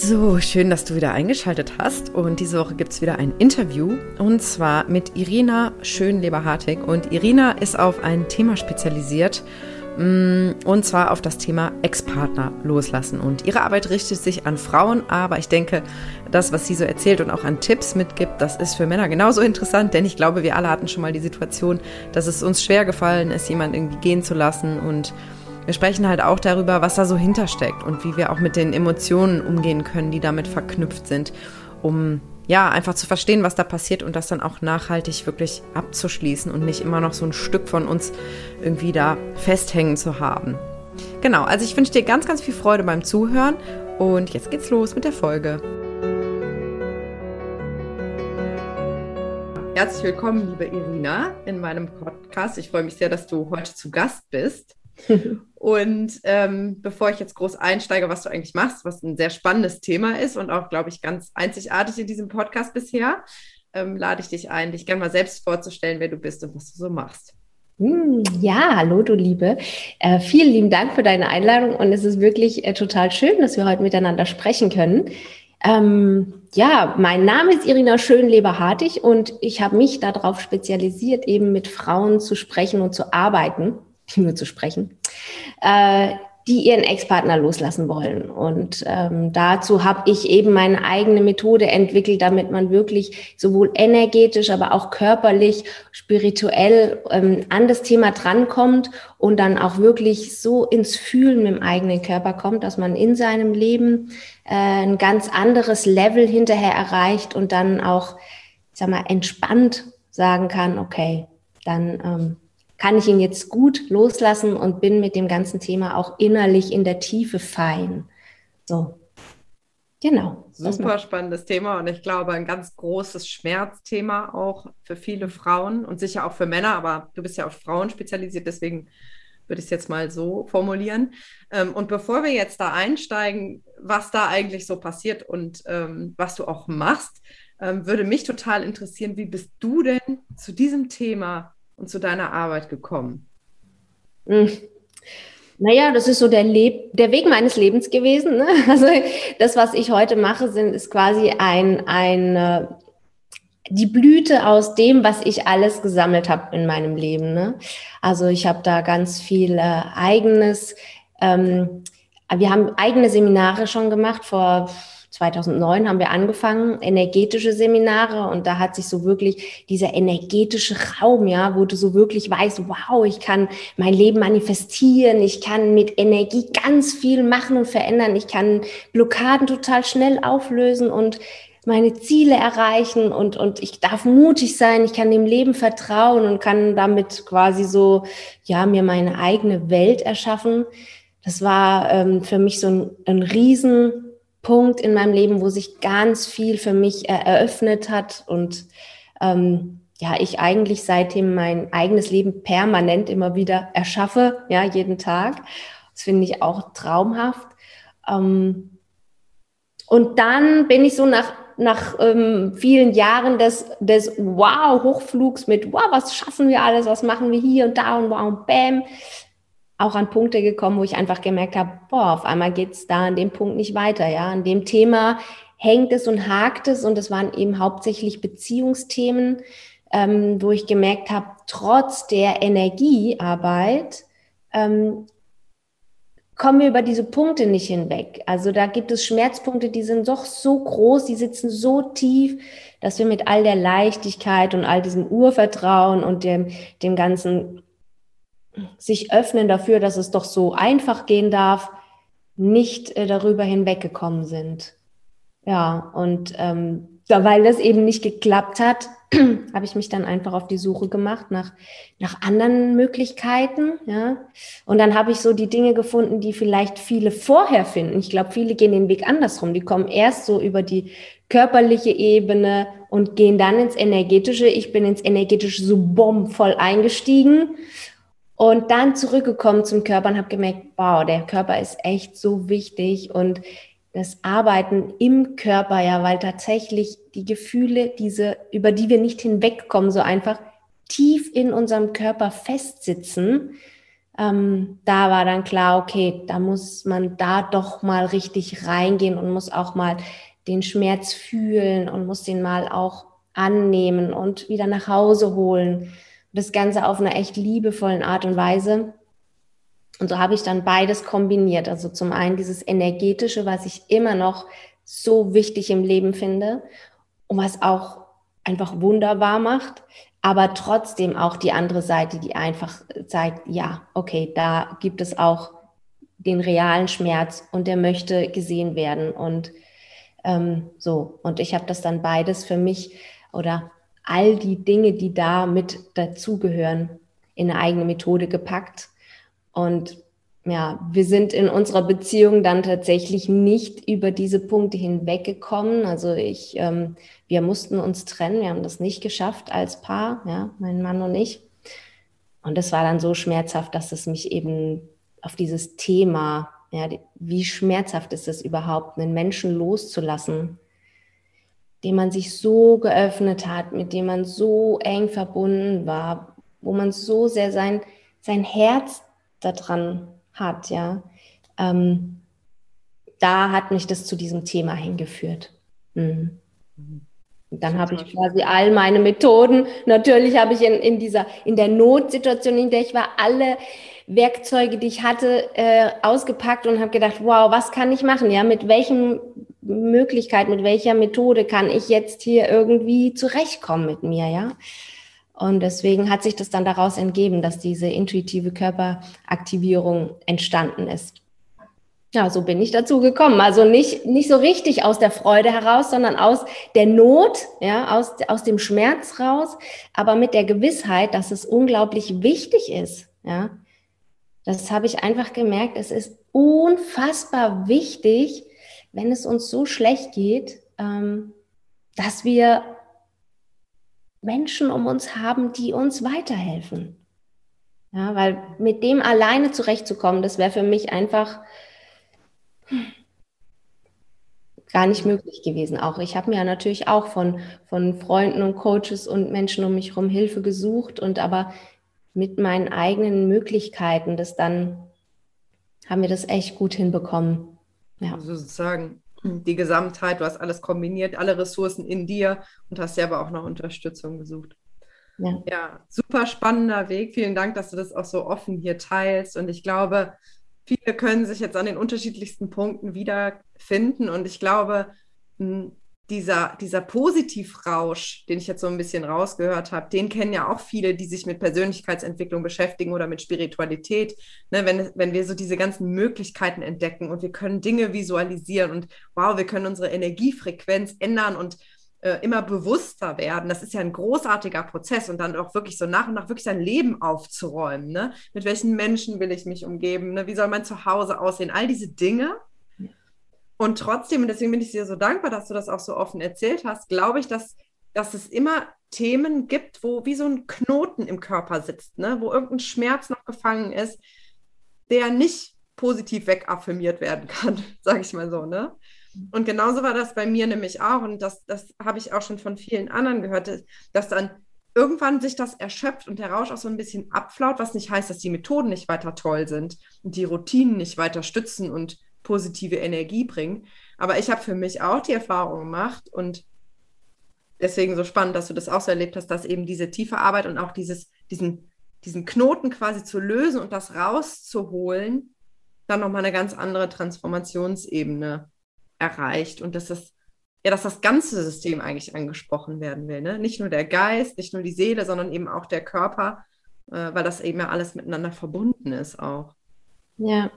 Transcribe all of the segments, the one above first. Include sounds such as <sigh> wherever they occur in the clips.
So, schön, dass du wieder eingeschaltet hast. Und diese Woche gibt es wieder ein Interview. Und zwar mit Irina Schönleber-Hartig. Und Irina ist auf ein Thema spezialisiert. Mm, und zwar auf das Thema Ex-Partner loslassen. Und ihre Arbeit richtet sich an Frauen, aber ich denke, das, was sie so erzählt und auch an Tipps mitgibt, das ist für Männer genauso interessant, denn ich glaube, wir alle hatten schon mal die Situation, dass es uns schwer gefallen ist, jemanden irgendwie gehen zu lassen und wir sprechen halt auch darüber, was da so hintersteckt und wie wir auch mit den Emotionen umgehen können, die damit verknüpft sind, um ja, einfach zu verstehen, was da passiert und das dann auch nachhaltig wirklich abzuschließen und nicht immer noch so ein Stück von uns irgendwie da festhängen zu haben. Genau, also ich wünsche dir ganz, ganz viel Freude beim Zuhören und jetzt geht's los mit der Folge. Herzlich willkommen, liebe Irina, in meinem Podcast. Ich freue mich sehr, dass du heute zu Gast bist. <laughs> und ähm, bevor ich jetzt groß einsteige, was du eigentlich machst, was ein sehr spannendes Thema ist und auch, glaube ich, ganz einzigartig in diesem Podcast bisher, ähm, lade ich dich ein, dich gerne mal selbst vorzustellen, wer du bist und was du so machst. Hm, ja, hallo du Liebe. Äh, vielen lieben Dank für deine Einladung und es ist wirklich äh, total schön, dass wir heute miteinander sprechen können. Ähm, ja, mein Name ist Irina Schönleber-Hartig und ich habe mich darauf spezialisiert, eben mit Frauen zu sprechen und zu arbeiten nur zu sprechen, äh, die ihren Ex-Partner loslassen wollen. Und ähm, dazu habe ich eben meine eigene Methode entwickelt, damit man wirklich sowohl energetisch, aber auch körperlich, spirituell ähm, an das Thema drankommt und dann auch wirklich so ins Fühlen mit dem eigenen Körper kommt, dass man in seinem Leben äh, ein ganz anderes Level hinterher erreicht und dann auch, ich sag mal, entspannt sagen kann, okay, dann ähm, kann ich ihn jetzt gut loslassen und bin mit dem ganzen Thema auch innerlich in der Tiefe fein. So. Genau. Super spannendes Thema und ich glaube ein ganz großes Schmerzthema auch für viele Frauen und sicher auch für Männer, aber du bist ja auf Frauen spezialisiert, deswegen würde ich es jetzt mal so formulieren. Ähm, und bevor wir jetzt da einsteigen, was da eigentlich so passiert und ähm, was du auch machst, ähm, würde mich total interessieren, wie bist du denn zu diesem Thema und zu deiner Arbeit gekommen? Hm. Naja, das ist so der, Leb der Weg meines Lebens gewesen. Ne? <laughs> Also das, was ich heute mache, sind, ist quasi ein, ein, äh, die Blüte aus dem, was ich alles gesammelt habe in meinem Leben. Ne? Also ich habe da ganz viel äh, eigenes. Ähm, wir haben eigene Seminare schon gemacht vor 2009 haben wir angefangen, energetische Seminare und da hat sich so wirklich dieser energetische Raum, ja, wo du so wirklich weißt, wow, ich kann mein Leben manifestieren, ich kann mit Energie ganz viel machen und verändern, ich kann Blockaden total schnell auflösen und meine Ziele erreichen und, und ich darf mutig sein, ich kann dem Leben vertrauen und kann damit quasi so, ja, mir meine eigene Welt erschaffen. Das war ähm, für mich so ein, ein riesen Punkt in meinem Leben, wo sich ganz viel für mich eröffnet hat und ähm, ja, ich eigentlich seitdem mein eigenes Leben permanent immer wieder erschaffe, ja, jeden Tag. Das finde ich auch traumhaft. Ähm, und dann bin ich so nach, nach ähm, vielen Jahren des, des Wow-Hochflugs mit, wow, was schaffen wir alles, was machen wir hier und da und wow bam, auch an Punkte gekommen, wo ich einfach gemerkt habe, boah, auf einmal geht's da an dem Punkt nicht weiter, ja. An dem Thema hängt es und hakt es und es waren eben hauptsächlich Beziehungsthemen, ähm, wo ich gemerkt habe, trotz der Energiearbeit ähm, kommen wir über diese Punkte nicht hinweg. Also da gibt es Schmerzpunkte, die sind doch so groß, die sitzen so tief, dass wir mit all der Leichtigkeit und all diesem Urvertrauen und dem, dem ganzen sich öffnen dafür, dass es doch so einfach gehen darf, nicht äh, darüber hinweggekommen sind. Ja, und ähm, da, weil das eben nicht geklappt hat, <clears throat> habe ich mich dann einfach auf die Suche gemacht nach, nach anderen Möglichkeiten. Ja. Und dann habe ich so die Dinge gefunden, die vielleicht viele vorher finden. Ich glaube, viele gehen den Weg andersrum. Die kommen erst so über die körperliche Ebene und gehen dann ins Energetische. Ich bin ins Energetische so bombvoll eingestiegen und dann zurückgekommen zum Körper und habe gemerkt, wow, der Körper ist echt so wichtig und das Arbeiten im Körper, ja, weil tatsächlich die Gefühle, diese, über die wir nicht hinwegkommen, so einfach tief in unserem Körper festsitzen. ähm, da war dann klar, okay, da muss man da doch mal richtig reingehen und muss auch mal den Schmerz fühlen und muss den mal auch annehmen und wieder nach Hause holen. Das Ganze auf einer echt liebevollen Art und Weise. Und so habe ich dann beides kombiniert. Also zum einen dieses energetische, was ich immer noch so wichtig im Leben finde und was auch einfach wunderbar macht, aber trotzdem auch die andere Seite, die einfach zeigt, ja, okay, da gibt es auch den realen Schmerz und der möchte gesehen werden und ähm, so. Und ich habe das dann beides für mich oder all die Dinge, die da mit dazugehören, in eine eigene Methode gepackt. Und ja, wir sind in unserer Beziehung dann tatsächlich nicht über diese Punkte hinweggekommen. Also ich, ähm, wir mussten uns trennen, wir haben das nicht geschafft als Paar, ja, mein Mann und ich. Und das war dann so schmerzhaft, dass es mich eben auf dieses Thema, ja, wie schmerzhaft ist es überhaupt, einen Menschen loszulassen, dem man sich so geöffnet hat, mit dem man so eng verbunden war, wo man so sehr sein, sein Herz daran hat, ja. Ähm, da hat mich das zu diesem Thema hingeführt. Mhm. Dann habe ich quasi all meine Methoden. Natürlich habe ich in, in dieser, in der Notsituation, in der ich war, alle Werkzeuge, die ich hatte, äh, ausgepackt und habe gedacht, wow, was kann ich machen? Ja, mit welchen Möglichkeit, mit welcher Methode kann ich jetzt hier irgendwie zurechtkommen mit mir, ja? Und deswegen hat sich das dann daraus entgeben, dass diese intuitive Körperaktivierung entstanden ist. Ja, so bin ich dazu gekommen. Also nicht, nicht so richtig aus der Freude heraus, sondern aus der Not, ja, aus, aus dem Schmerz raus, aber mit der Gewissheit, dass es unglaublich wichtig ist, ja. Das habe ich einfach gemerkt. Es ist unfassbar wichtig, wenn es uns so schlecht geht, ähm, dass wir Menschen um uns haben, die uns weiterhelfen. Ja, weil mit dem alleine zurechtzukommen, das wäre für mich einfach gar nicht möglich gewesen. Auch ich habe mir ja natürlich auch von, von Freunden und Coaches und Menschen um mich herum Hilfe gesucht und aber mit meinen eigenen Möglichkeiten, das dann haben wir das echt gut hinbekommen. Ja. Also sozusagen die Gesamtheit, du hast alles kombiniert, alle Ressourcen in dir und hast selber auch noch Unterstützung gesucht. Ja. ja, super spannender Weg. Vielen Dank, dass du das auch so offen hier teilst. Und ich glaube, viele können sich jetzt an den unterschiedlichsten Punkten wiederfinden. Und ich glaube, dieser, dieser Positivrausch, den ich jetzt so ein bisschen rausgehört habe, den kennen ja auch viele, die sich mit Persönlichkeitsentwicklung beschäftigen oder mit Spiritualität. Ne, wenn, wenn wir so diese ganzen Möglichkeiten entdecken und wir können Dinge visualisieren und wow, wir können unsere Energiefrequenz ändern und äh, immer bewusster werden. Das ist ja ein großartiger Prozess und dann auch wirklich so nach und nach wirklich sein Leben aufzuräumen. Ne? Mit welchen Menschen will ich mich umgeben? Ne? Wie soll mein Zuhause aussehen? All diese Dinge und trotzdem, und deswegen bin ich dir so dankbar, dass du das auch so offen erzählt hast, glaube ich, dass, dass es immer Themen gibt, wo wie so ein Knoten im Körper sitzt, ne? wo irgendein Schmerz noch gefangen ist, der nicht positiv wegaffirmiert werden kann, <laughs> sage ich mal so. Ne? Und genauso war das bei mir nämlich auch. Und das, das habe ich auch schon von vielen anderen gehört, dass dann irgendwann sich das erschöpft und der Rausch auch so ein bisschen abflaut, was nicht heißt, dass die Methoden nicht weiter toll sind und die Routinen nicht weiter stützen und positive Energie bringen. Aber ich habe für mich auch die Erfahrung gemacht und deswegen so spannend, dass du das auch so erlebt hast, dass eben diese tiefe Arbeit und auch dieses, diesen, diesen Knoten quasi zu lösen und das rauszuholen, dann nochmal eine ganz andere Transformationsebene erreicht und dass das ja, dass das ganze System eigentlich angesprochen werden will. Ne? Nicht nur der Geist, nicht nur die Seele, sondern eben auch der Körper, äh, weil das eben ja alles miteinander verbunden ist auch. Ja,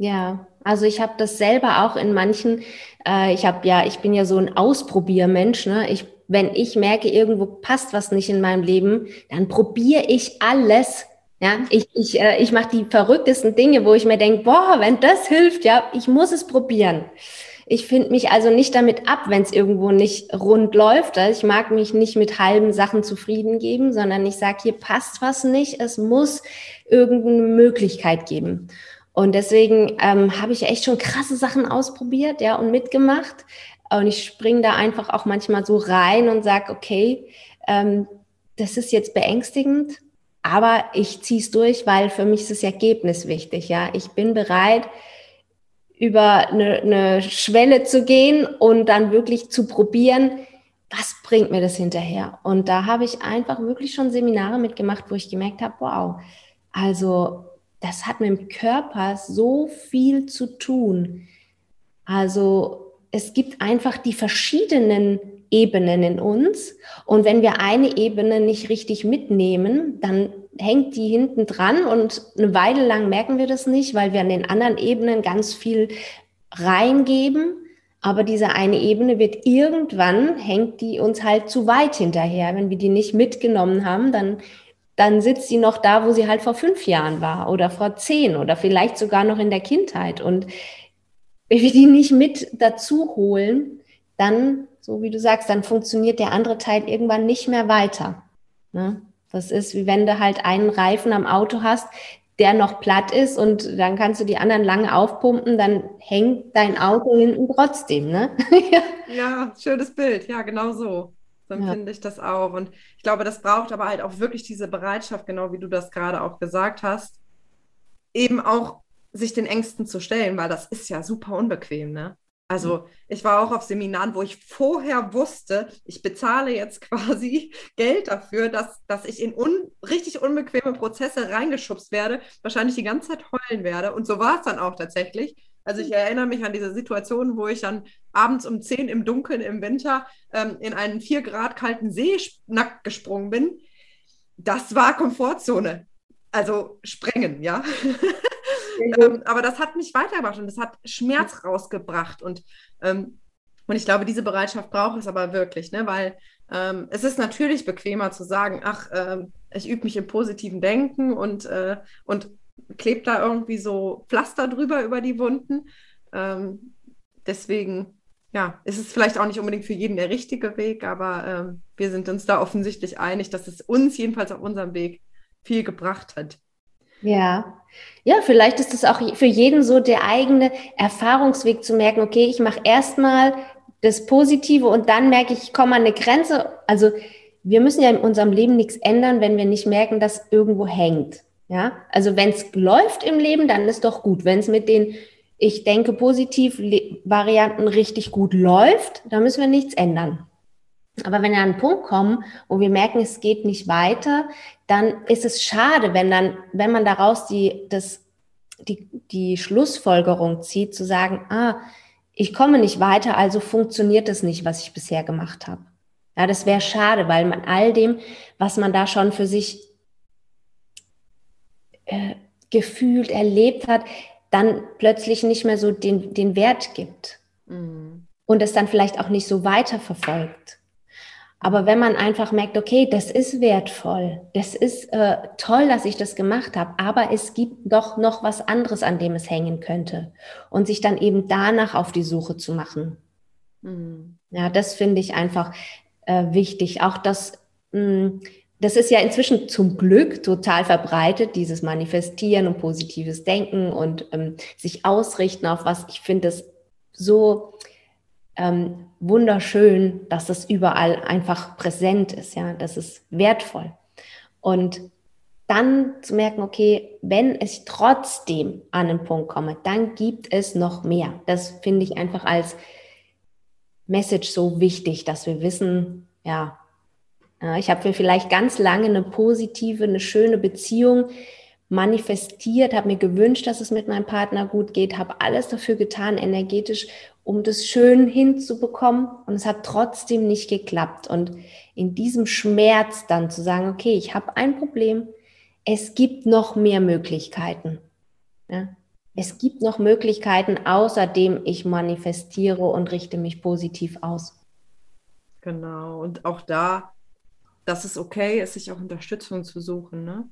ja, also ich habe das selber auch in manchen, äh, ich habe ja, ich bin ja so ein Ausprobiermensch, ne? Ich, wenn ich merke, irgendwo passt was nicht in meinem Leben, dann probiere ich alles. Ja, ich, ich, äh, ich mache die verrücktesten Dinge, wo ich mir denke, boah, wenn das hilft, ja, ich muss es probieren. Ich finde mich also nicht damit ab, wenn es irgendwo nicht rund läuft. Also ich mag mich nicht mit halben Sachen zufrieden geben, sondern ich sage, hier passt was nicht. Es muss irgendeine Möglichkeit geben. Und deswegen ähm, habe ich echt schon krasse Sachen ausprobiert, ja, und mitgemacht. Und ich springe da einfach auch manchmal so rein und sage, okay, ähm, das ist jetzt beängstigend, aber ich ziehe es durch, weil für mich ist das Ergebnis wichtig. Ja, ich bin bereit, über eine, eine Schwelle zu gehen und dann wirklich zu probieren, was bringt mir das hinterher? Und da habe ich einfach wirklich schon Seminare mitgemacht, wo ich gemerkt habe, wow, also das hat mit dem Körper so viel zu tun. Also es gibt einfach die verschiedenen Ebenen in uns. Und wenn wir eine Ebene nicht richtig mitnehmen, dann hängt die hinten dran und eine Weile lang merken wir das nicht, weil wir an den anderen Ebenen ganz viel reingeben. Aber diese eine Ebene wird irgendwann, hängt die uns halt zu weit hinterher. Wenn wir die nicht mitgenommen haben, dann, dann sitzt sie noch da, wo sie halt vor fünf Jahren war oder vor zehn oder vielleicht sogar noch in der Kindheit. Und wenn wir die nicht mit dazu holen, dann, so wie du sagst, dann funktioniert der andere Teil irgendwann nicht mehr weiter. Ne? Das ist wie wenn du halt einen Reifen am Auto hast, der noch platt ist und dann kannst du die anderen lange aufpumpen, dann hängt dein Auto hinten trotzdem, ne? <laughs> ja, schönes Bild. Ja, genau so. Empfinde ja. ich das auch. Und ich glaube, das braucht aber halt auch wirklich diese Bereitschaft, genau wie du das gerade auch gesagt hast, eben auch sich den Ängsten zu stellen, weil das ist ja super unbequem, ne? Also ich war auch auf Seminaren, wo ich vorher wusste, ich bezahle jetzt <laughs> quasi Geld dafür, dass, dass ich in un, richtig unbequeme Prozesse reingeschubst werde, wahrscheinlich die ganze Zeit heulen werde. Und so war es dann auch tatsächlich. Also ich erinnere mich an diese Situation, wo ich dann abends um 10 im Dunkeln im Winter ähm, in einen 4 Grad kalten See nackt gesprungen bin. Das war Komfortzone. Also sprengen, ja. <laughs> ähm, aber das hat mich weitergebracht und das hat Schmerz rausgebracht. Und, ähm, und ich glaube, diese Bereitschaft braucht es aber wirklich, ne? weil ähm, es ist natürlich bequemer zu sagen, ach, äh, ich übe mich im positiven Denken und, äh, und klebt da irgendwie so Pflaster drüber über die Wunden. Ähm, deswegen, ja, ist es vielleicht auch nicht unbedingt für jeden der richtige Weg, aber ähm, wir sind uns da offensichtlich einig, dass es uns jedenfalls auf unserem Weg viel gebracht hat. Ja. Ja, vielleicht ist es auch für jeden so der eigene Erfahrungsweg zu merken, okay, ich mache erstmal das Positive und dann merke ich, ich komme an eine Grenze. Also wir müssen ja in unserem Leben nichts ändern, wenn wir nicht merken, dass irgendwo hängt. Ja, also wenn es läuft im Leben, dann ist doch gut. Wenn es mit den, ich denke, positiv Varianten richtig gut läuft, dann müssen wir nichts ändern. Aber wenn wir an einen Punkt kommen, wo wir merken, es geht nicht weiter, dann ist es schade, wenn dann, wenn man daraus die, das, die, die Schlussfolgerung zieht, zu sagen, ah, ich komme nicht weiter, also funktioniert es nicht, was ich bisher gemacht habe. Ja, das wäre schade, weil man all dem, was man da schon für sich äh, gefühlt, erlebt hat, dann plötzlich nicht mehr so den, den Wert gibt. Mhm. Und es dann vielleicht auch nicht so weiterverfolgt. Aber wenn man einfach merkt, okay, das ist wertvoll, das ist äh, toll, dass ich das gemacht habe, aber es gibt doch noch was anderes, an dem es hängen könnte. Und sich dann eben danach auf die Suche zu machen. Mhm. Ja, das finde ich einfach äh, wichtig. Auch das, mh, hm, das ist ja inzwischen zum Glück total verbreitet, dieses Manifestieren und positives Denken und ähm, sich ausrichten auf was. Ich finde es so ähm, wunderschön, dass es überall einfach präsent ist, ja, das ist wertvoll. Und dann zu merken, okay, wenn ich trotzdem an einen Punkt komme, dann gibt es noch mehr. Das finde ich einfach als Message so wichtig, dass wir wissen, ja, ich habe vielleicht ganz lange eine positive, eine schöne Beziehung manifestiert, habe mir gewünscht, dass es mit meinem Partner gut geht, habe alles dafür getan, energetisch, um das schön hinzubekommen und es hat trotzdem nicht geklappt. Und in diesem Schmerz dann zu sagen, okay, ich habe ein Problem, es gibt noch mehr Möglichkeiten. Ja? Es gibt noch Möglichkeiten, außerdem ich manifestiere und richte mich positiv aus. Genau, und auch da, dass es okay ist, sich auch Unterstützung zu suchen. Ne?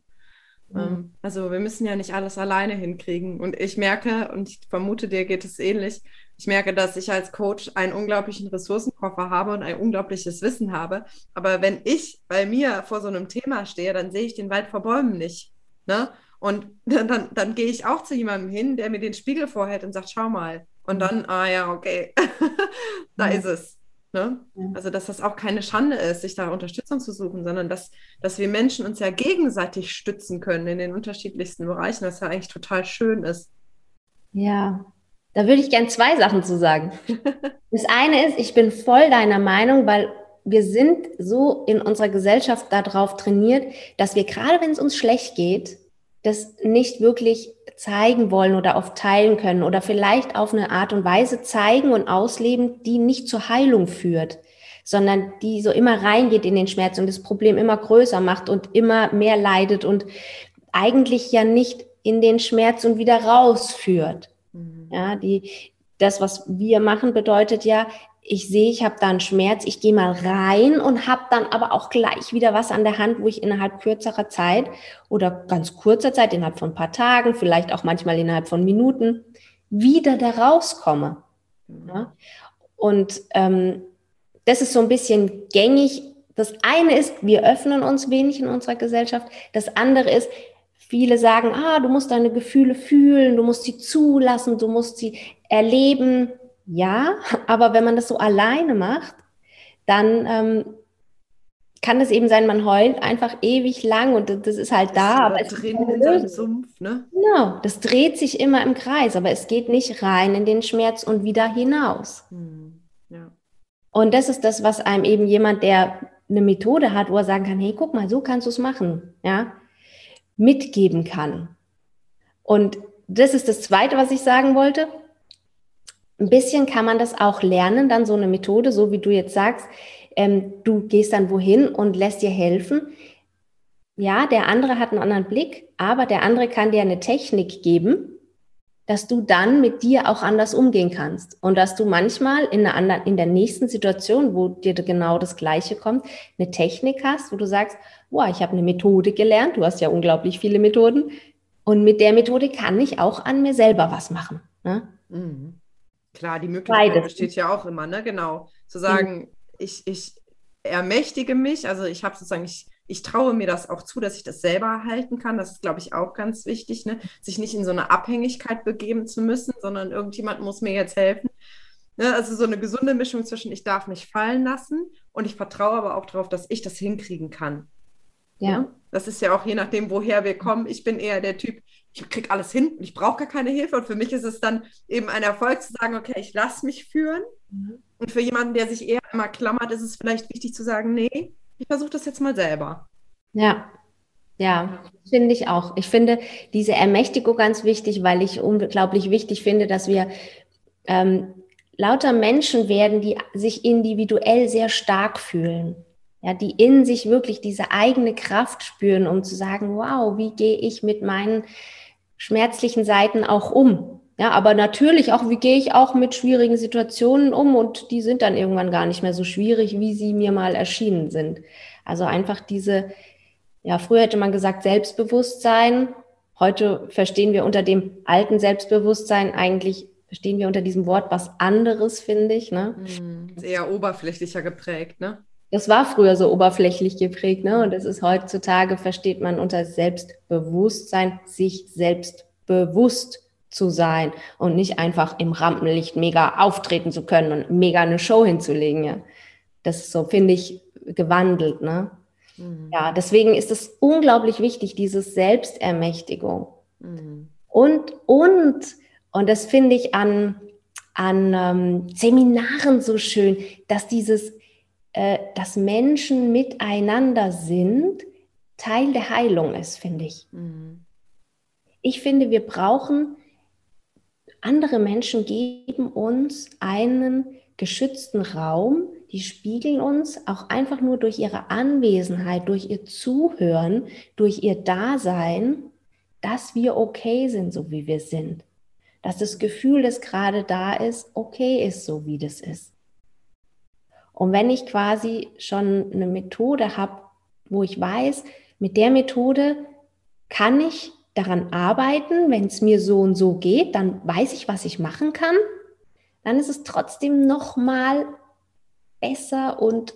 Mhm. Also wir müssen ja nicht alles alleine hinkriegen. Und ich merke, und ich vermute, dir geht es ähnlich, ich merke, dass ich als Coach einen unglaublichen Ressourcenkoffer habe und ein unglaubliches Wissen habe. Aber wenn ich bei mir vor so einem Thema stehe, dann sehe ich den Wald vor Bäumen nicht. Ne? Und <laughs> dann, dann, dann gehe ich auch zu jemandem hin, der mir den Spiegel vorhält und sagt, schau mal. Und dann, ah ja, okay, <laughs> da ja. ist es. Ne? Ja. Also, dass das auch keine Schande ist, sich da Unterstützung zu suchen, sondern dass, dass wir Menschen uns ja gegenseitig stützen können in den unterschiedlichsten Bereichen, was ja eigentlich total schön ist. Ja, da würde ich gern zwei Sachen zu sagen. <laughs> Das eine ist, ich bin voll deiner Meinung, weil wir sind so in unserer Gesellschaft darauf trainiert, dass wir gerade, wenn es uns schlecht geht, das nicht wirklich zeigen wollen oder oft teilen können oder vielleicht auf eine Art und Weise zeigen und ausleben, die nicht zur Heilung führt, sondern die so immer reingeht in den Schmerz und das Problem immer größer macht und immer mehr leidet und eigentlich ja nicht in den Schmerz und wieder rausführt. Mhm. Ja, die, das, was wir machen, bedeutet ja, ich sehe, ich habe da einen Schmerz, ich gehe mal rein und habe dann aber auch gleich wieder was an der Hand, wo ich innerhalb kürzerer Zeit oder ganz kurzer Zeit, innerhalb von ein paar Tagen, vielleicht auch manchmal innerhalb von Minuten, wieder da rauskomme. Ja? Und ähm, das ist so ein bisschen gängig. Das eine ist, wir öffnen uns wenig in unserer Gesellschaft. Das andere ist, viele sagen, ah, du musst deine Gefühle fühlen, du musst sie zulassen, du musst sie erleben ja, aber wenn man das so alleine macht, dann ähm, kann es eben sein, man heult einfach ewig lang und das ist halt da. aber es drin in seinem Sumpf, ne? Genau, das dreht sich immer im Kreis, aber es geht nicht rein in den Schmerz und wieder hinaus. Hm, ja. Und das ist das, was einem eben jemand, der eine Methode hat, wo er sagen kann, hey, guck mal, so kannst du es machen, ja, mitgeben kann. Und das ist das Zweite, was ich sagen wollte ein bisschen kann man das auch lernen, dann so eine Methode, so wie du jetzt sagst. Ähm, du gehst dann wohin und lässt dir helfen. Ja, der andere hat einen anderen Blick, aber der andere kann dir eine Technik geben, dass du dann mit dir auch anders umgehen kannst und dass du manchmal in, einer anderen, in der nächsten Situation, wo dir genau das Gleiche kommt, eine Technik hast, wo du sagst, wow, ich habe eine Methode gelernt, du hast ja unglaublich viele Methoden und mit der Methode kann ich auch an mir selber was machen. Ne? Mhm. Klar, die Möglichkeit Beides. besteht ja auch immer, ne? Genau. Zu sagen, mhm. ich, ich ermächtige mich, also ich habe sozusagen, ich, ich traue mir das auch zu, dass ich das selber halten kann. Das ist, glaube ich, auch ganz wichtig, ne? sich nicht in so eine Abhängigkeit begeben zu müssen, sondern irgendjemand muss mir jetzt helfen. Ne? Also so eine gesunde Mischung zwischen, ich darf mich fallen lassen und ich vertraue aber auch darauf, dass ich das hinkriegen kann. Ja. Das ist ja auch je nachdem, woher wir kommen. Ich bin eher der Typ, ich kriege alles hin und ich brauche gar keine Hilfe. Und für mich ist es dann eben ein Erfolg zu sagen, okay, ich lasse mich führen. Mhm. Und für jemanden, der sich eher immer klammert, ist es vielleicht wichtig zu sagen, nee, ich versuche das jetzt mal selber. Ja, ja, finde ich auch. Ich finde diese Ermächtigung ganz wichtig, weil ich unglaublich wichtig finde, dass wir ähm, lauter Menschen werden, die sich individuell sehr stark fühlen. Ja, die in sich wirklich diese eigene Kraft spüren, um zu sagen, wow, wie gehe ich mit meinen schmerzlichen Seiten auch um. Ja, aber natürlich auch, wie gehe ich auch mit schwierigen Situationen um und die sind dann irgendwann gar nicht mehr so schwierig, wie sie mir mal erschienen sind. Also einfach diese, ja, früher hätte man gesagt Selbstbewusstsein. Heute verstehen wir unter dem alten Selbstbewusstsein eigentlich, verstehen wir unter diesem Wort was anderes, finde ich. Ne? Ist eher oberflächlicher geprägt, ne? Das war früher so oberflächlich geprägt, ne? Und es ist heutzutage, versteht man unter Selbstbewusstsein, sich selbst bewusst zu sein und nicht einfach im Rampenlicht mega auftreten zu können und mega eine Show hinzulegen, ja. Das ist so, finde ich, gewandelt, ne? Mhm. Ja, deswegen ist es unglaublich wichtig, dieses Selbstermächtigung. Mhm. Und, und, und das finde ich an, an ähm, Seminaren so schön, dass dieses äh, dass Menschen miteinander sind, Teil der Heilung ist, finde ich. Mhm. Ich finde, wir brauchen, andere Menschen geben uns einen geschützten Raum, die spiegeln uns auch einfach nur durch ihre Anwesenheit, durch ihr Zuhören, durch ihr Dasein, dass wir okay sind, so wie wir sind. Dass das Gefühl, das gerade da ist, okay ist, so wie das ist. Und wenn ich quasi schon eine Methode habe, wo ich weiß, mit der Methode kann ich daran arbeiten, wenn es mir so und so geht, dann weiß ich, was ich machen kann, dann ist es trotzdem noch mal besser und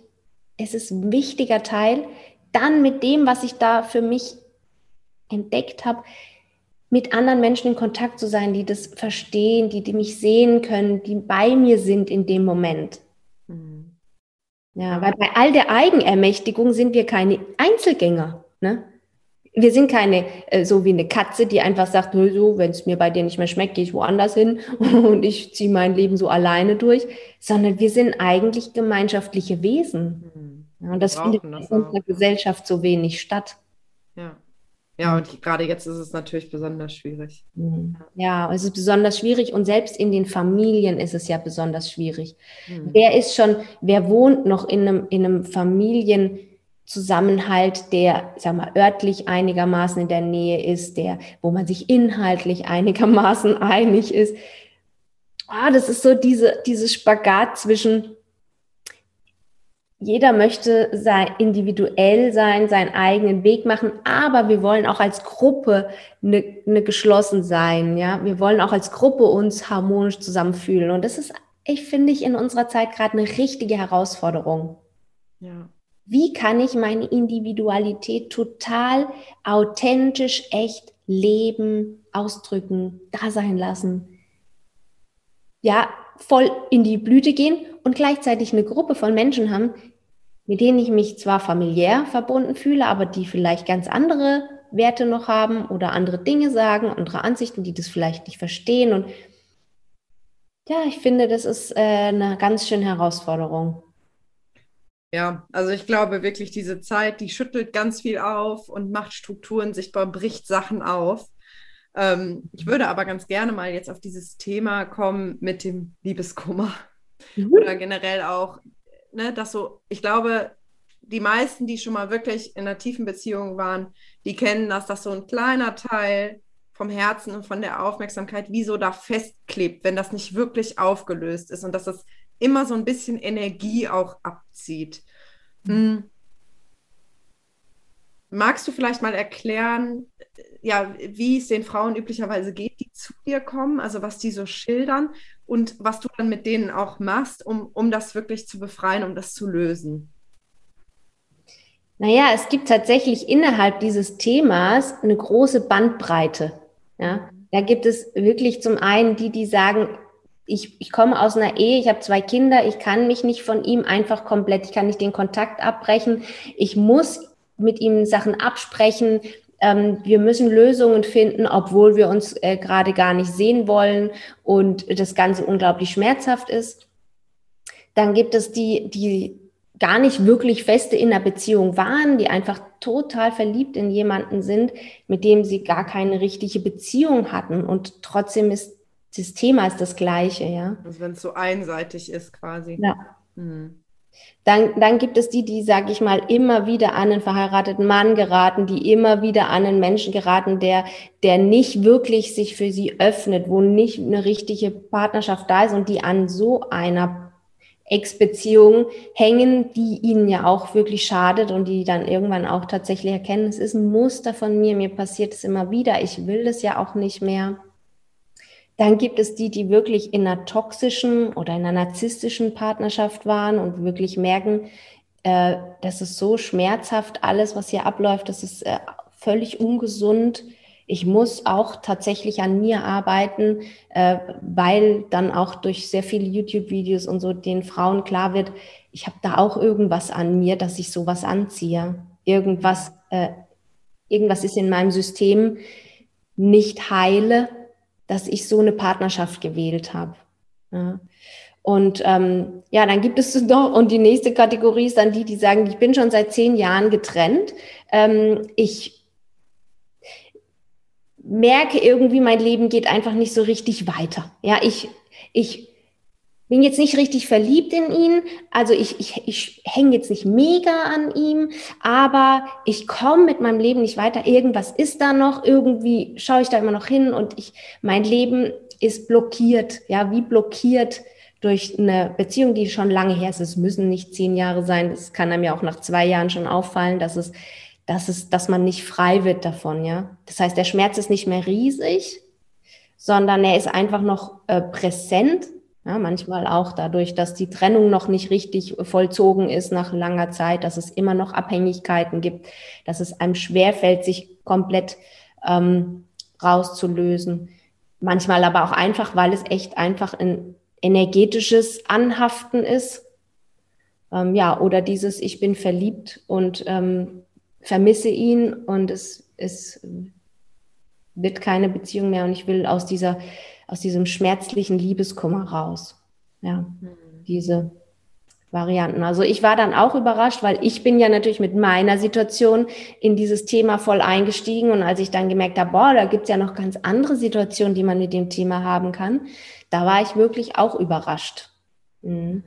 es ist ein wichtiger Teil, dann mit dem, was ich da für mich entdeckt habe, mit anderen Menschen in Kontakt zu sein, die das verstehen, die, die mich sehen können, die bei mir sind in dem Moment. Ja, weil bei all der Eigenermächtigung sind wir keine Einzelgänger. Ne? Wir sind keine, äh, so wie eine Katze, die einfach sagt, so, wenn es mir bei dir nicht mehr schmeckt, gehe ich woanders hin <laughs> und ich ziehe mein Leben so alleine durch, sondern wir sind eigentlich gemeinschaftliche Wesen. Mhm. Ja, und das findet in unserer Gesellschaft so wenig statt. Ja. Und gerade jetzt ist es natürlich besonders schwierig. Mhm. Ja, es ist besonders schwierig und selbst in den Familien ist es ja besonders schwierig. Mhm. Wer ist schon, wer wohnt noch in einem, in einem Familienzusammenhalt, der, sag mal, örtlich einigermaßen in der Nähe ist, der, wo man sich inhaltlich <laughs> einigermaßen einig ist? Ah, das ist so diese, dieses Spagat zwischen jeder möchte sein, individuell sein, seinen eigenen Weg machen, aber wir wollen auch als Gruppe eine, eine geschlossen sein, ja. Wir wollen auch als Gruppe uns harmonisch zusammenfühlen. Und das ist, ich finde ich, in unserer Zeit gerade eine richtige Herausforderung. Ja. Wie kann ich meine Individualität total authentisch, echt leben, ausdrücken, da sein lassen? Ja, voll in die Blüte gehen und gleichzeitig eine Gruppe von Menschen haben, mit denen ich mich zwar familiär verbunden fühle, aber die vielleicht ganz andere Werte noch haben oder andere Dinge sagen, andere Ansichten, die das vielleicht nicht verstehen. Und ja, ich finde, das ist äh, eine ganz schöne Herausforderung. Ja, also ich glaube wirklich, diese Zeit, die schüttelt ganz viel auf und macht Strukturen sichtbar, bricht Sachen auf. Ähm, ich würde aber ganz gerne mal jetzt auf dieses Thema kommen mit dem Liebeskummer mhm. oder generell auch ne, dass so, ich glaube, die meisten, die schon mal wirklich in einer tiefen Beziehung waren, die kennen das, dass so ein kleiner Teil vom Herzen und von der Aufmerksamkeit wie so da festklebt, wenn das nicht wirklich aufgelöst ist und dass das immer so ein bisschen Energie auch abzieht. Mhm. Magst du vielleicht mal erklären, ja, wie es den Frauen üblicherweise geht, die zu dir kommen, also was die so schildern und was du dann mit denen auch machst, um, um das wirklich zu befreien, um das zu lösen? Naja, es gibt tatsächlich innerhalb dieses Themas eine große Bandbreite. Ja? Da gibt es wirklich zum einen die, die sagen, ich, ich komme aus einer Ehe, ich habe zwei Kinder, ich kann mich nicht von ihm einfach komplett, ich kann nicht den Kontakt abbrechen, ich muss mit ihm Sachen absprechen, ähm, wir müssen Lösungen finden, obwohl wir uns äh, gerade gar nicht sehen wollen und das Ganze unglaublich schmerzhaft ist. Dann gibt es die, die gar nicht wirklich feste in einer Beziehung waren, die einfach total verliebt in jemanden sind, mit dem sie gar keine richtige Beziehung hatten und trotzdem ist das Thema ist das gleiche, ja. Also wenn es so einseitig ist quasi. Ja. Mhm. Dann, dann gibt es die, die, sage ich mal, immer wieder an einen verheirateten Mann geraten, die immer wieder an einen Menschen geraten, der, der nicht wirklich sich für sie öffnet, wo nicht eine richtige Partnerschaft da ist und die an so einer Ex-Beziehung hängen, die ihnen ja auch wirklich schadet und die dann irgendwann auch tatsächlich erkennen, es ist ein Muster von mir, mir passiert es immer wieder, ich will das ja auch nicht mehr. Dann gibt es die, die wirklich in einer toxischen oder in einer narzisstischen Partnerschaft waren und wirklich merken, äh, das ist so schmerzhaft, alles, was hier abläuft, das ist äh, völlig ungesund. Ich muss auch tatsächlich an mir arbeiten, äh, weil dann auch durch sehr viele YouTube-Videos und so den Frauen klar wird, ich habe da auch irgendwas an mir, dass ich sowas anziehe. Irgendwas, äh, irgendwas ist in meinem System nicht heile dass ich so eine Partnerschaft gewählt habe. Ja. Und ähm, ja, dann gibt es <laughs> noch, und die nächste Kategorie ist dann die, die sagen, ich bin schon seit zehn Jahren getrennt. Ähm, ich merke irgendwie, mein Leben geht einfach nicht so richtig weiter. Ja, ich, ich bin jetzt nicht richtig verliebt in ihn, also ich, ich, ich hänge jetzt nicht mega an ihm, aber ich komme mit meinem Leben nicht weiter. Irgendwas ist da noch, irgendwie schaue ich da immer noch hin und ich, mein Leben ist blockiert, ja, wie blockiert durch eine Beziehung, die schon lange her ist. Es müssen nicht zehn Jahre sein, das kann einem ja auch nach zwei Jahren schon auffallen, dass es, dass es, dass man nicht frei wird davon, ja. Das heißt, der Schmerz ist nicht mehr riesig, sondern er ist einfach noch äh, präsent ja, manchmal auch dadurch, dass die Trennung noch nicht richtig vollzogen ist nach langer Zeit, dass es immer noch Abhängigkeiten gibt, dass es einem schwerfällt, sich komplett ähm, rauszulösen. Manchmal aber auch einfach, weil es echt einfach ein energetisches Anhaften ist. Ähm, ja, oder dieses, ich bin verliebt und ähm, vermisse ihn und es, es wird keine Beziehung mehr und ich will aus dieser, aus diesem schmerzlichen Liebeskummer raus. Ja, mhm. diese Varianten. Also ich war dann auch überrascht, weil ich bin ja natürlich mit meiner Situation in dieses Thema voll eingestiegen und als ich dann gemerkt habe, boah, da gibt's ja noch ganz andere Situationen, die man mit dem Thema haben kann, da war ich wirklich auch überrascht. Mhm.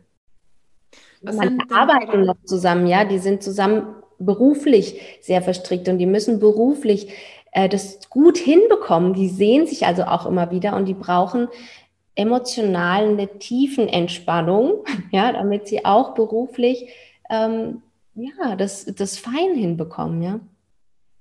Man arbeiten noch zusammen, ja, die sind zusammen beruflich sehr verstrickt und die müssen beruflich äh, das gut hinbekommen. Die sehen sich also auch immer wieder und die brauchen emotional eine tiefen Entspannung, <laughs> ja, damit sie auch beruflich ähm, ja, das, das fein hinbekommen, ja.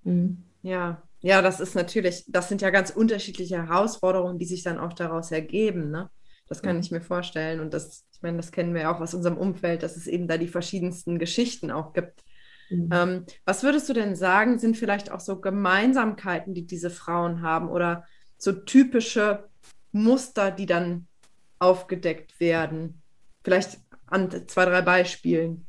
Mhm. Ja, ja, das ist natürlich, das sind ja ganz unterschiedliche Herausforderungen, die sich dann auch daraus ergeben, ne? Das kann ich mir vorstellen. Und das, ich meine, das kennen wir ja auch aus unserem Umfeld, dass es eben da die verschiedensten Geschichten auch gibt. Mhm. Ähm, was würdest du denn sagen, sind vielleicht auch so Gemeinsamkeiten, die diese Frauen haben oder so typische Muster, die dann aufgedeckt werden? Vielleicht an zwei, drei Beispielen.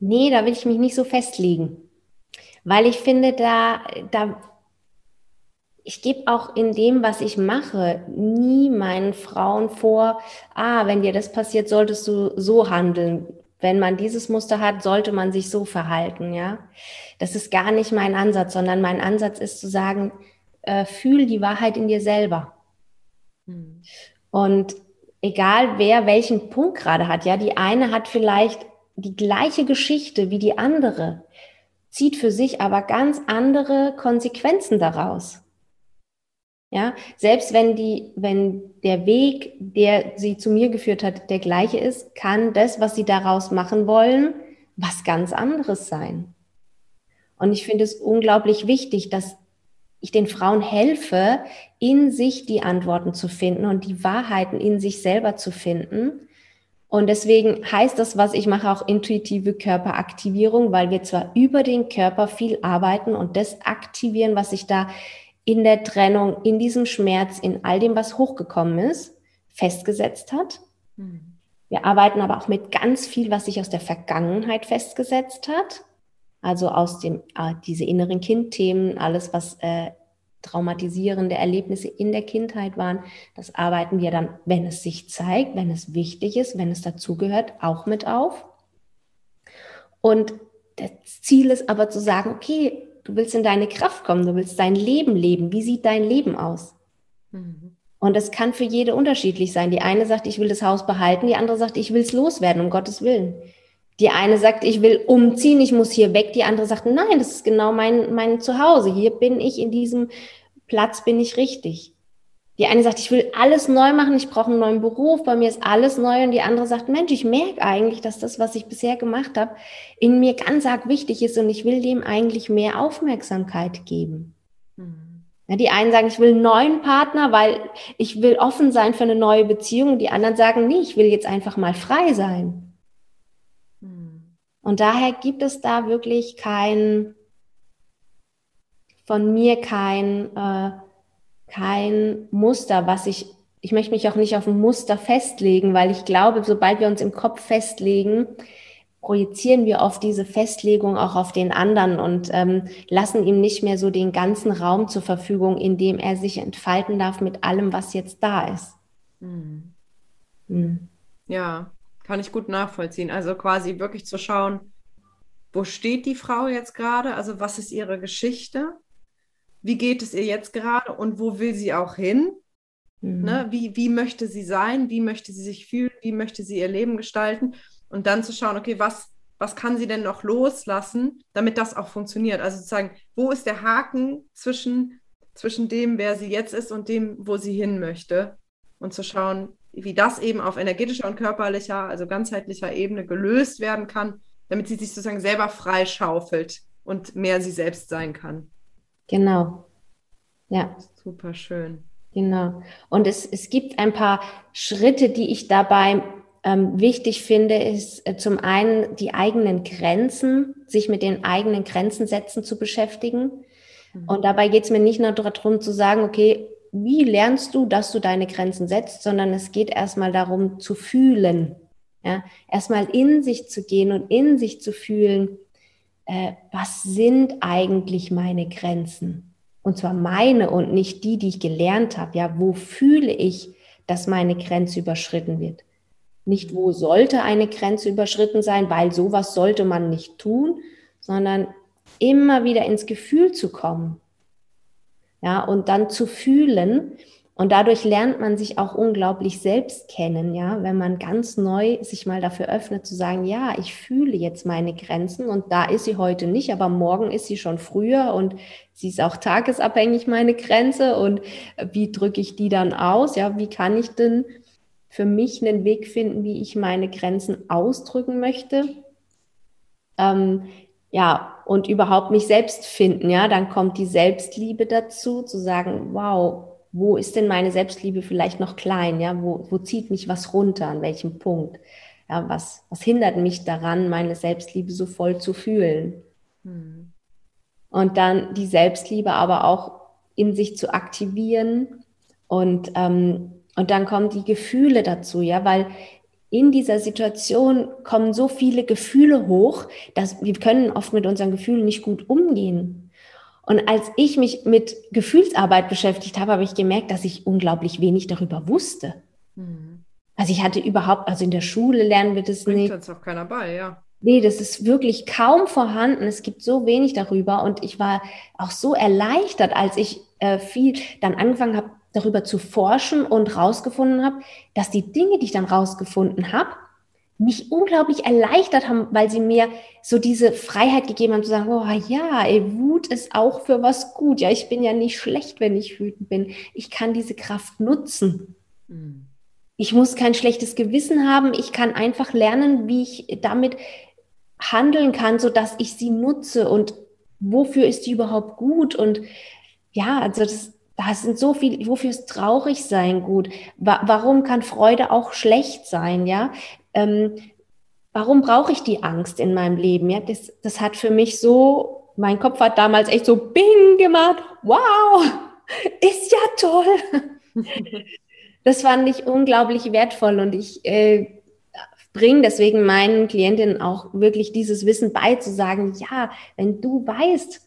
Nee, da will ich mich nicht so festlegen. Weil ich finde, da, da ich gebe auch in dem, was ich mache, nie meinen Frauen vor, ah, wenn dir das passiert, solltest du so handeln. Wenn man dieses Muster hat, sollte man sich so verhalten, ja. Das ist gar nicht mein Ansatz, sondern mein Ansatz ist zu sagen, äh, fühl die Wahrheit in dir selber. Hm. Und egal wer welchen Punkt gerade hat, ja, die eine hat vielleicht die gleiche Geschichte wie die andere, zieht für sich aber ganz andere Konsequenzen daraus. Ja, selbst wenn die, wenn der Weg, der sie zu mir geführt hat, der gleiche ist, kann das, was sie daraus machen wollen, was ganz anderes sein. Und ich finde es unglaublich wichtig, dass ich den Frauen helfe, in sich die Antworten zu finden und die Wahrheiten in sich selber zu finden. Und deswegen heißt das, was ich mache, auch intuitive Körperaktivierung, weil wir zwar über den Körper viel arbeiten und das aktivieren, was sich da in der Trennung, in diesem Schmerz, in all dem, was hochgekommen ist, festgesetzt hat. Mhm. Wir arbeiten aber auch mit ganz viel, was sich aus der Vergangenheit festgesetzt hat. Also aus dem, äh, diese inneren Kindthemen, alles, was äh, traumatisierende Erlebnisse in der Kindheit waren, das arbeiten wir dann, wenn es sich zeigt, wenn es wichtig ist, wenn es dazugehört, auch mit auf. Und das Ziel ist aber zu sagen, okay, Du willst in deine Kraft kommen, du willst dein Leben leben. Wie sieht dein Leben aus? Mhm. Und das kann für jede unterschiedlich sein. Die eine sagt, ich will das Haus behalten, die andere sagt, ich will es loswerden, um Gottes Willen. Die eine sagt, ich will umziehen, ich muss hier weg. Die andere sagt, nein, das ist genau mein, mein Zuhause. Hier bin ich, in diesem Platz bin ich richtig. Die eine sagt, ich will alles neu machen, ich brauche einen neuen Beruf, bei mir ist alles neu. Und die andere sagt, Mensch, ich merke eigentlich, dass das, was ich bisher gemacht habe, in mir ganz arg wichtig ist und ich will dem eigentlich mehr Aufmerksamkeit geben. Mhm. Ja, die einen sagen, ich will einen neuen Partner, weil ich will offen sein für eine neue Beziehung. Die anderen sagen, nee, ich will jetzt einfach mal frei sein. Mhm. Und daher gibt es da wirklich kein, von mir kein, äh, kein Muster, was ich, ich möchte mich auch nicht auf ein Muster festlegen, weil ich glaube, sobald wir uns im Kopf festlegen, projizieren wir oft diese Festlegung auch auf den anderen und ähm, lassen ihm nicht mehr so den ganzen Raum zur Verfügung, in dem er sich entfalten darf mit allem, was jetzt da ist. Mhm. Mhm. Ja, kann ich gut nachvollziehen. Also quasi wirklich zu schauen, wo steht die Frau jetzt gerade? Also was ist ihre Geschichte? Wie geht es ihr jetzt gerade und wo will sie auch hin? Mhm. Ne? Wie, wie möchte sie sein? Wie möchte sie sich fühlen? Wie möchte sie ihr Leben gestalten? Und dann zu schauen, okay, was, was kann sie denn noch loslassen, damit das auch funktioniert? Also sozusagen, wo ist der Haken zwischen, zwischen dem, wer sie jetzt ist und dem, wo sie hin möchte? Und zu schauen, wie das eben auf energetischer und körperlicher, also ganzheitlicher Ebene gelöst werden kann, damit sie sich sozusagen selber freischaufelt und mehr sie selbst sein kann. Genau. Ja. Super schön. Genau. Und es, es gibt ein paar Schritte, die ich dabei ähm, wichtig finde, ist äh, zum einen die eigenen Grenzen, sich mit den eigenen Grenzen setzen zu beschäftigen. Mhm. Und dabei geht es mir nicht nur darum zu sagen, okay, wie lernst du, dass du deine Grenzen setzt, sondern es geht erstmal darum zu fühlen. Ja? Erstmal in sich zu gehen und in sich zu fühlen, äh, was sind eigentlich meine Grenzen? Und zwar meine und nicht die, die ich gelernt habe. Ja, wo fühle ich, dass meine Grenze überschritten wird? Nicht, wo sollte eine Grenze überschritten sein, weil sowas sollte man nicht tun, sondern immer wieder ins Gefühl zu kommen. Ja, und dann zu fühlen, und dadurch lernt man sich auch unglaublich selbst kennen, ja, wenn man ganz neu sich mal dafür öffnet zu sagen, ja, ich fühle jetzt meine Grenzen und da ist sie heute nicht, aber morgen ist sie schon früher und sie ist auch tagesabhängig meine Grenze und wie drücke ich die dann aus? Ja, wie kann ich denn für mich einen Weg finden, wie ich meine Grenzen ausdrücken möchte? Ähm, ja, und überhaupt mich selbst finden, ja, dann kommt die Selbstliebe dazu, zu sagen, wow, wo ist denn meine Selbstliebe vielleicht noch klein? Ja, wo, wo zieht mich was runter? An welchem Punkt? Ja, was, was hindert mich daran, meine Selbstliebe so voll zu fühlen? Mhm. Und dann die Selbstliebe aber auch in sich zu aktivieren und, ähm, und dann kommen die Gefühle dazu, ja, weil in dieser Situation kommen so viele Gefühle hoch, dass wir können oft mit unseren Gefühlen nicht gut umgehen. Und als ich mich mit Gefühlsarbeit beschäftigt habe, habe ich gemerkt, dass ich unglaublich wenig darüber wusste. Mhm. Also ich hatte überhaupt, also in der Schule lernen wir das Bringt nicht. Uns auch keiner bei, ja. Nee, das ist wirklich kaum vorhanden. Es gibt so wenig darüber. Und ich war auch so erleichtert, als ich äh, viel dann angefangen habe, darüber zu forschen und rausgefunden habe, dass die Dinge, die ich dann rausgefunden habe, mich unglaublich erleichtert haben, weil sie mir so diese Freiheit gegeben haben zu sagen, oh ja, ey, Wut ist auch für was gut. Ja, ich bin ja nicht schlecht, wenn ich wütend bin. Ich kann diese Kraft nutzen. Mhm. Ich muss kein schlechtes Gewissen haben. Ich kann einfach lernen, wie ich damit handeln kann, so dass ich sie nutze und wofür ist die überhaupt gut und ja, also das, da sind so viel, wofür ist traurig sein gut? Wa warum kann Freude auch schlecht sein? Ja, ähm, warum brauche ich die Angst in meinem Leben? Ja, das, das hat für mich so, mein Kopf hat damals echt so Bing gemacht. Wow, <laughs> ist ja toll. <laughs> das fand ich unglaublich wertvoll und ich äh, bringe deswegen meinen Klientinnen auch wirklich dieses Wissen bei, zu sagen, ja, wenn du weißt,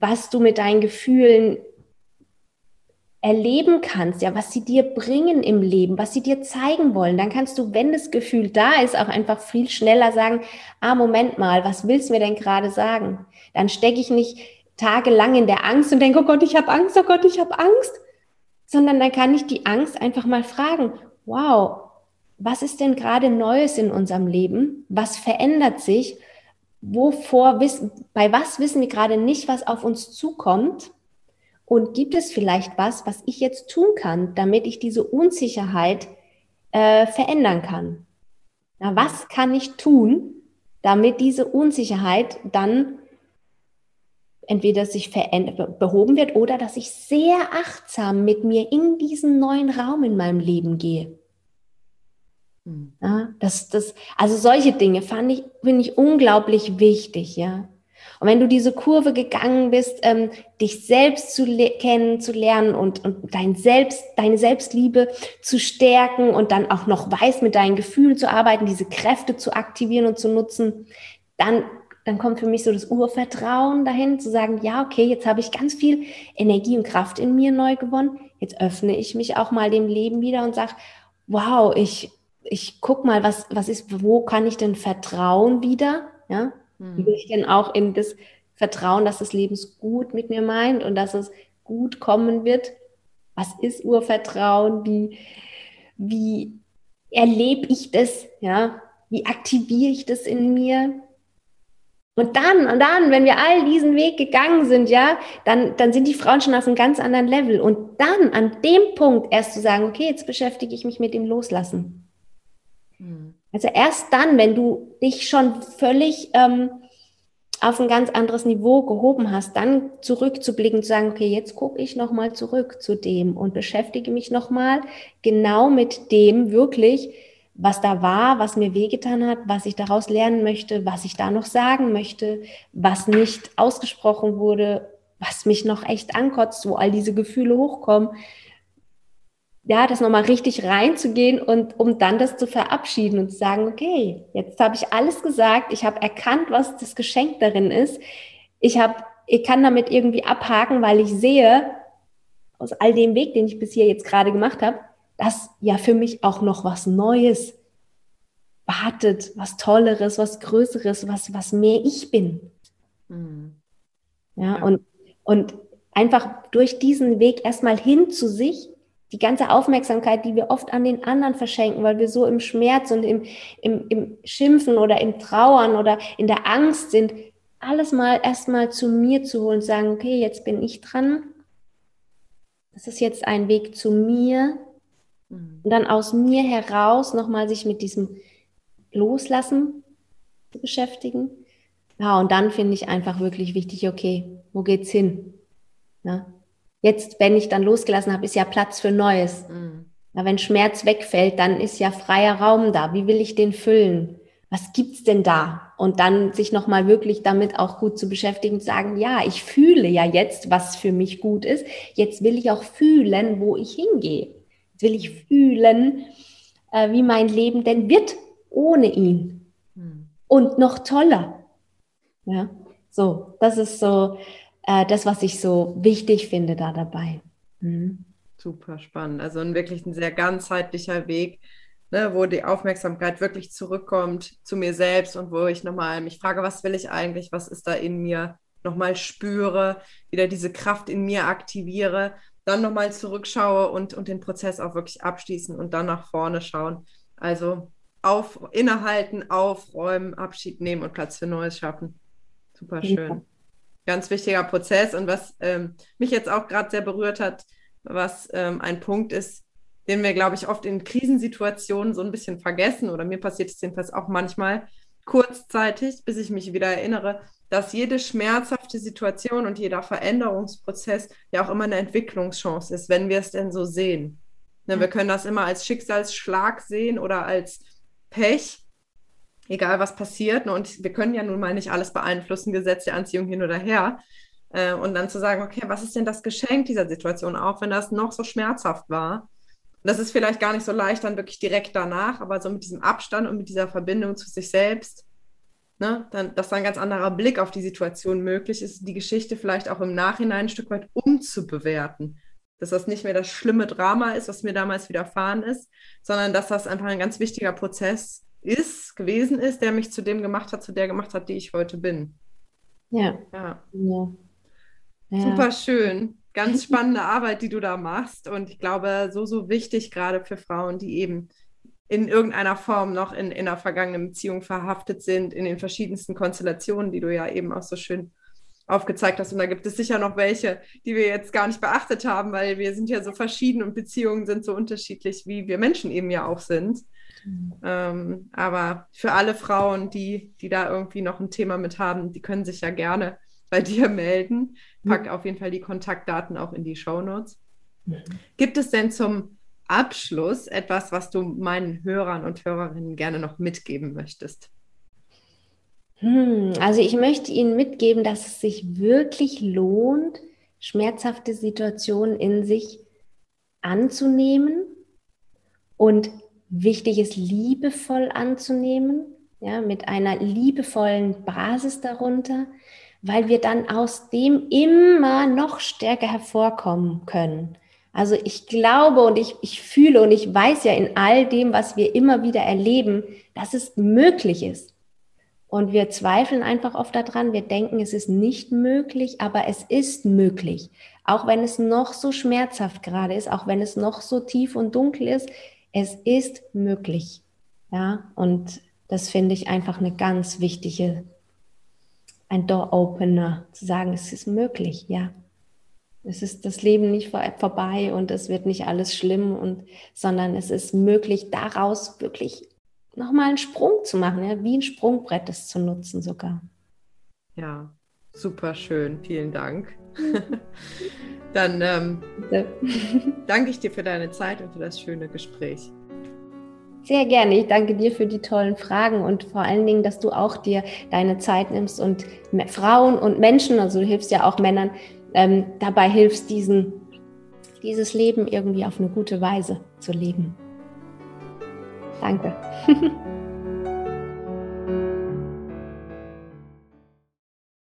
was du mit deinen Gefühlen erleben kannst, ja, was sie dir bringen im Leben, was sie dir zeigen wollen, dann kannst du, wenn das Gefühl da ist, auch einfach viel schneller sagen, ah, Moment mal, was willst du mir denn gerade sagen? Dann stecke ich nicht tagelang in der Angst und denke, oh Gott, ich habe Angst, oh Gott, ich habe Angst, sondern dann kann ich die Angst einfach mal fragen, wow, was ist denn gerade Neues in unserem Leben? Was verändert sich? Wovor wissen, bei was wissen wir gerade nicht, was auf uns zukommt? Und gibt es vielleicht was, was ich jetzt tun kann, damit ich diese Unsicherheit äh, verändern kann? Na, was kann ich tun, damit diese Unsicherheit dann entweder sich behoben wird oder dass ich sehr achtsam mit mir in diesen neuen Raum in meinem Leben gehe? Hm. Ja, das, das, also solche Dinge fand ich, finde ich unglaublich wichtig, ja. Und wenn du diese Kurve gegangen bist, ähm, dich selbst zu kennenzulernen und, und dein Selbst, deine Selbstliebe zu stärken und dann auch noch weißt, mit deinen Gefühlen zu arbeiten, diese Kräfte zu aktivieren und zu nutzen, dann, dann kommt für mich so das Urvertrauen dahin, zu sagen, ja, okay, jetzt habe ich ganz viel Energie und Kraft in mir neu gewonnen. Jetzt öffne ich mich auch mal dem Leben wieder und sage, wow, ich, ich guck mal, was, was ist, wo kann ich denn vertrauen wieder? Ja, hm. Will ich denn auch in das Vertrauen, dass das Leben es gut mit mir meint und dass es gut kommen wird? Was ist Urvertrauen? Wie, wie erlebe ich das? Ja? Wie aktiviere ich das in mir? Und dann, und dann, wenn wir all diesen Weg gegangen sind, ja, dann, dann sind die Frauen schon auf einem ganz anderen Level. Und dann an dem Punkt erst zu sagen, okay, jetzt beschäftige ich mich mit dem Loslassen. Mhm. Also erst dann, wenn du dich schon völlig ähm, auf ein ganz anderes Niveau gehoben hast, dann zurückzublicken, zu sagen, okay, jetzt gucke ich nochmal zurück zu dem und beschäftige mich nochmal genau mit dem wirklich, was da war, was mir wehgetan hat, was ich daraus lernen möchte, was ich da noch sagen möchte, was nicht ausgesprochen wurde, was mich noch echt ankotzt, wo all diese Gefühle hochkommen. Ja, das nochmal richtig reinzugehen und um dann das zu verabschieden und zu sagen, okay, jetzt habe ich alles gesagt, ich habe erkannt, was das Geschenk darin ist. Ich habe, ich kann damit irgendwie abhaken, weil ich sehe, aus all dem Weg, den ich bis hier jetzt gerade gemacht habe, dass ja für mich auch noch was Neues wartet, was Tolleres, was Größeres, was, was mehr ich bin. Mhm. Ja, ja, und, und einfach durch diesen Weg erstmal hin zu sich, die ganze Aufmerksamkeit, die wir oft an den anderen verschenken, weil wir so im Schmerz und im, im, im Schimpfen oder im Trauern oder in der Angst sind, alles mal erstmal zu mir zu holen und sagen, okay, jetzt bin ich dran. Das ist jetzt ein Weg zu mir. Mhm. Und dann aus mir heraus nochmal sich mit diesem Loslassen zu beschäftigen. Ja, und dann finde ich einfach wirklich wichtig, okay, wo geht's hin? Ja. Jetzt, wenn ich dann losgelassen habe, ist ja Platz für Neues. Mhm. Ja, wenn Schmerz wegfällt, dann ist ja freier Raum da. Wie will ich den füllen? Was gibt's denn da? Und dann sich nochmal wirklich damit auch gut zu beschäftigen, zu sagen, ja, ich fühle ja jetzt, was für mich gut ist. Jetzt will ich auch fühlen, wo ich hingehe. Jetzt will ich fühlen, äh, wie mein Leben denn wird ohne ihn. Mhm. Und noch toller. Ja, so, das ist so äh, das, was ich so wichtig finde da dabei. Mhm. Super spannend. Also ein wirklich ein sehr ganzheitlicher Weg, ne, wo die Aufmerksamkeit wirklich zurückkommt zu mir selbst und wo ich nochmal mich frage, was will ich eigentlich, was ist da in mir, nochmal spüre, wieder diese Kraft in mir aktiviere, dann nochmal zurückschaue und, und den Prozess auch wirklich abschließen und dann nach vorne schauen. Also auf, innehalten, aufräumen, Abschied nehmen und Platz für Neues schaffen. Super schön. Ja. Ganz wichtiger Prozess und was ähm, mich jetzt auch gerade sehr berührt hat, was ähm, ein Punkt ist, den wir, glaube ich, oft in Krisensituationen so ein bisschen vergessen oder mir passiert es jedenfalls auch manchmal kurzzeitig, bis ich mich wieder erinnere, dass jede schmerzhafte Situation und jeder Veränderungsprozess ja auch immer eine Entwicklungschance ist, wenn wir es denn so sehen. Ne, wir können das immer als Schicksalsschlag sehen oder als Pech egal was passiert. Ne? Und wir können ja nun mal nicht alles beeinflussen, Gesetz der Anziehung hin oder her. Äh, und dann zu sagen, okay, was ist denn das Geschenk dieser Situation, auch wenn das noch so schmerzhaft war? das ist vielleicht gar nicht so leicht dann wirklich direkt danach, aber so mit diesem Abstand und mit dieser Verbindung zu sich selbst, ne, dann, dass da ein ganz anderer Blick auf die Situation möglich ist, die Geschichte vielleicht auch im Nachhinein ein Stück weit umzubewerten. Dass das nicht mehr das schlimme Drama ist, was mir damals widerfahren ist, sondern dass das einfach ein ganz wichtiger Prozess ist, gewesen ist, der mich zu dem gemacht hat, zu der gemacht hat, die ich heute bin. Ja. ja. ja. Super schön. Ganz spannende <laughs> Arbeit, die du da machst. Und ich glaube, so, so wichtig gerade für Frauen, die eben in irgendeiner Form noch in, in einer vergangenen Beziehung verhaftet sind, in den verschiedensten Konstellationen, die du ja eben auch so schön aufgezeigt hast. Und da gibt es sicher noch welche, die wir jetzt gar nicht beachtet haben, weil wir sind ja so verschieden und Beziehungen sind so unterschiedlich, wie wir Menschen eben ja auch sind. Ähm, aber für alle Frauen, die, die da irgendwie noch ein Thema mit haben, die können sich ja gerne bei <laughs> dir melden. Pack auf jeden Fall die Kontaktdaten auch in die Show Notes. Mhm. Gibt es denn zum Abschluss etwas, was du meinen Hörern und Hörerinnen gerne noch mitgeben möchtest? Hm, also ich möchte Ihnen mitgeben, dass es sich wirklich lohnt, schmerzhafte Situationen in sich anzunehmen und wichtig ist, liebevoll anzunehmen, ja, mit einer liebevollen Basis darunter, weil wir dann aus dem immer noch stärker hervorkommen können. Also ich glaube und ich, ich fühle und ich weiß ja in all dem, was wir immer wieder erleben, dass es möglich ist. Und wir zweifeln einfach oft daran, wir denken, es ist nicht möglich, aber es ist möglich. Auch wenn es noch so schmerzhaft gerade ist, auch wenn es noch so tief und dunkel ist, es ist möglich. Ja, und das finde ich einfach eine ganz wichtige, ein Door-Opener, zu sagen, es ist möglich, ja. Es ist das Leben nicht vor, vorbei und es wird nicht alles schlimm und, sondern es ist möglich, daraus wirklich nochmal einen Sprung zu machen, ja, wie ein Sprungbrett es zu nutzen sogar. Ja, super schön. Vielen Dank. <laughs> Dann ähm, danke ich dir für deine Zeit und für das schöne Gespräch. Sehr gerne. Ich danke dir für die tollen Fragen und vor allen Dingen, dass du auch dir deine Zeit nimmst und Frauen und Menschen, also du hilfst ja auch Männern, ähm, dabei hilfst, diesen dieses Leben irgendwie auf eine gute Weise zu leben. Danke. <laughs>